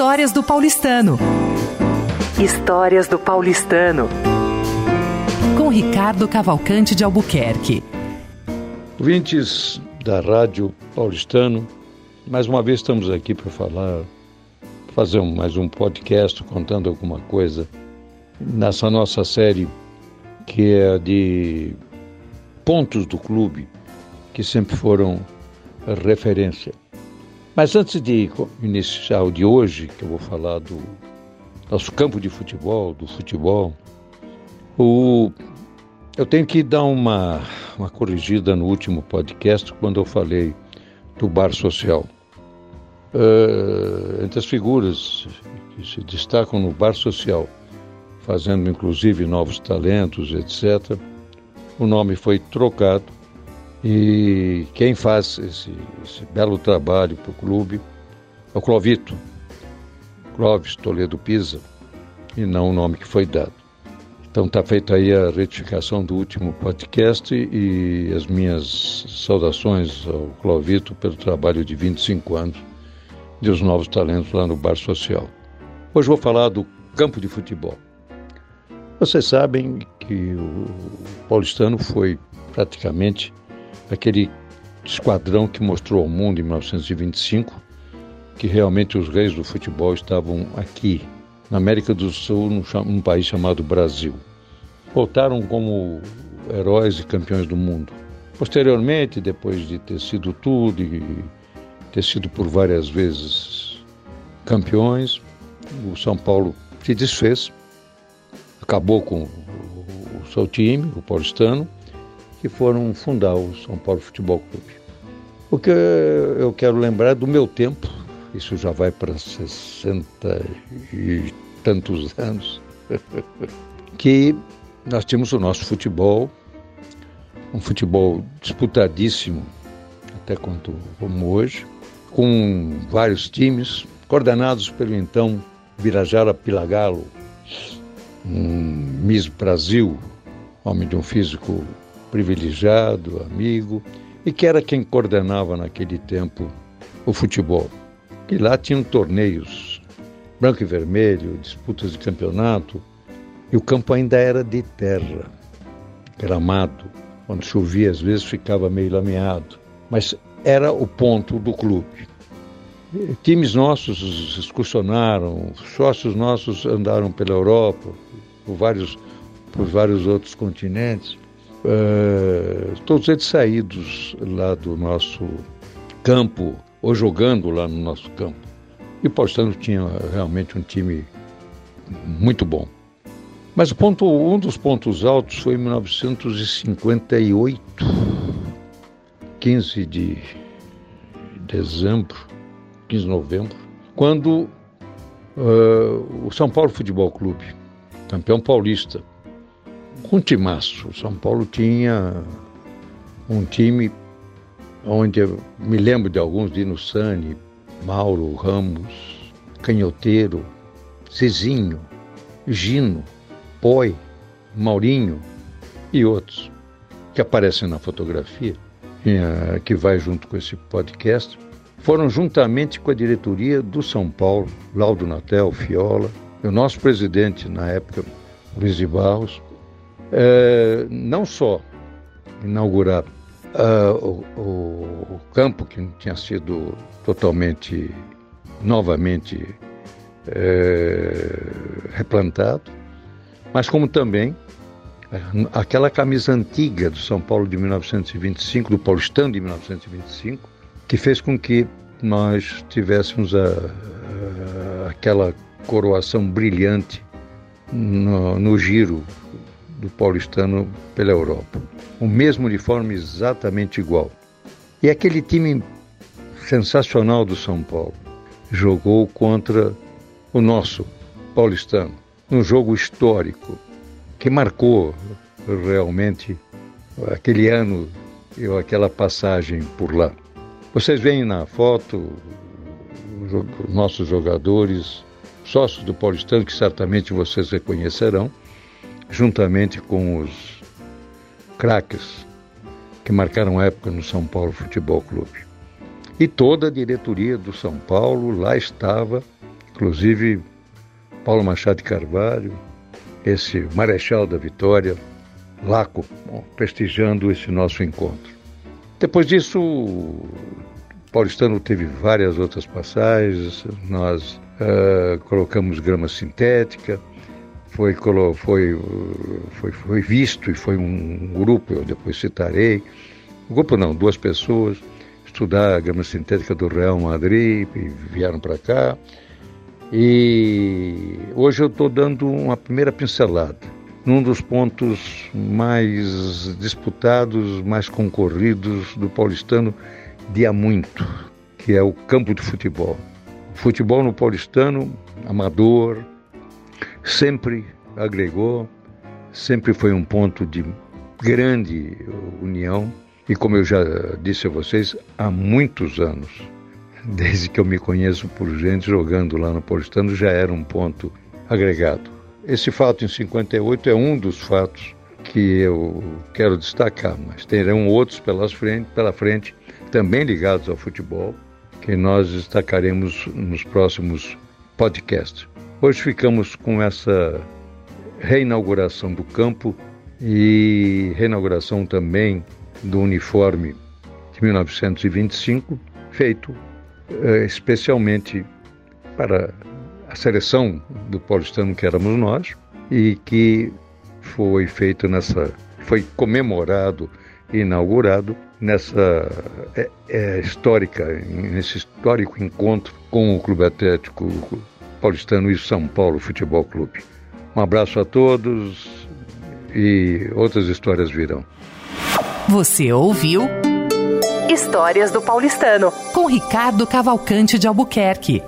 Histórias do Paulistano. Histórias do Paulistano. Com Ricardo Cavalcante de Albuquerque. Ouvintes da Rádio Paulistano, mais uma vez estamos aqui para falar, fazer mais um podcast contando alguma coisa nessa nossa série que é de pontos do clube que sempre foram referência. Mas antes de iniciar o de hoje, que eu vou falar do nosso campo de futebol, do futebol, o, eu tenho que dar uma, uma corrigida no último podcast quando eu falei do bar social. Uh, entre as figuras que se destacam no bar social, fazendo inclusive novos talentos, etc., o nome foi trocado e quem faz esse, esse belo trabalho para o clube é o Clovito, Clóvis Toledo Pisa, e não o nome que foi dado. Então está feita aí a retificação do último podcast e as minhas saudações ao Clovito pelo trabalho de 25 anos de os novos talentos lá no Bar Social. Hoje vou falar do campo de futebol. Vocês sabem que o paulistano foi praticamente aquele esquadrão que mostrou ao mundo em 1925 que realmente os reis do futebol estavam aqui, na América do Sul, num, num país chamado Brasil. Voltaram como heróis e campeões do mundo. Posteriormente, depois de ter sido tudo e ter sido por várias vezes campeões, o São Paulo se desfez, acabou com o seu time, o paulistano, que foram fundar o São Paulo Futebol Clube. O que eu quero lembrar do meu tempo, isso já vai para 60 e tantos anos, que nós tínhamos o nosso futebol, um futebol disputadíssimo, até quanto como hoje, com vários times, coordenados pelo então Birajara Pilagalo, um Miss Brasil, homem de um físico privilegiado, amigo, e que era quem coordenava naquele tempo o futebol. E lá tinham torneios, branco e vermelho, disputas de campeonato, e o campo ainda era de terra, gramado. Quando chovia, às vezes ficava meio lameado, mas era o ponto do clube. E times nossos excursionaram, sócios nossos andaram pela Europa, por vários, por vários outros continentes. Uh, todos eles saídos lá do nosso campo, ou jogando lá no nosso campo. E o Paulistano tinha realmente um time muito bom. Mas ponto, um dos pontos altos foi em 1958, 15 de dezembro, 15 de novembro, quando uh, o São Paulo Futebol Clube, campeão paulista, um timaço. O São Paulo tinha um time onde eu me lembro de alguns, Dino Sani, Mauro Ramos, Canhoteiro, Cezinho, Gino, Poi, Maurinho e outros que aparecem na fotografia, que vai junto com esse podcast, foram juntamente com a diretoria do São Paulo, Laudo Natel, Fiola, e o nosso presidente na época, Luiz de Barros, é, não só inaugurar uh, o, o, campo que tinha sido totalmente, novamente é, replantado, mas como também aquela camisa antiga do São Paulo de 1925, do Paulistano de 1925, que fez com que nós tivéssemos a, a, aquela coroação brilhante no, no giro do paulistano pela Europa. O mesmo uniforme exatamente igual. E aquele time sensacional do São Paulo jogou contra o nosso paulistano, num jogo histórico que marcou realmente aquele ano e aquela passagem por lá. Vocês veem na foto os nossos jogadores, sócios do Paulistano, que certamente vocês reconhecerão, juntamente com os craques que marcaram época no São Paulo Futebol Clube. E toda a diretoria do São Paulo lá estava, inclusive Paulo Machado de Carvalho, esse Marechal da Vitória, Laco, prestigiando esse nosso encontro. Depois disso, o Paulistano teve várias outras passagens, nós uh, colocamos grama sintética, foi, foi, foi, foi visto e foi um grupo, eu depois citarei, um grupo não, duas pessoas, estudar a grama sintética do Real Madrid e vieram para cá. E hoje eu estou dando uma primeira pincelada num dos pontos mais disputados, mais concorridos do paulistano de há muito, que é o campo de futebol. Futebol no paulistano, amador, sempre agregou, sempre foi um ponto de grande união e como eu já disse a vocês, há muitos anos, desde que eu me conheço por gente jogando lá no Paulistano, já era um ponto agregado. Esse fato em 58 é um dos fatos que eu quero destacar, mas terão outros pelas frente, pela frente, também ligados ao futebol, que nós destacaremos nos próximos podcasts. Hoje ficamos com essa reinauguração do campo e reinauguração também do uniforme de 1925, feito eh, especialmente para a seleção do paulistano que éramos nós e que foi feito nessa, foi comemorado e inaugurado nessa é, é, histórica, nesse histórico encontro com o Clube Atlético Paulistano e São Paulo Futebol Clube. Um abraço a todos e outras histórias virão. Você ouviu Histórias do Paulistano com Ricardo Cavalcante de Albuquerque.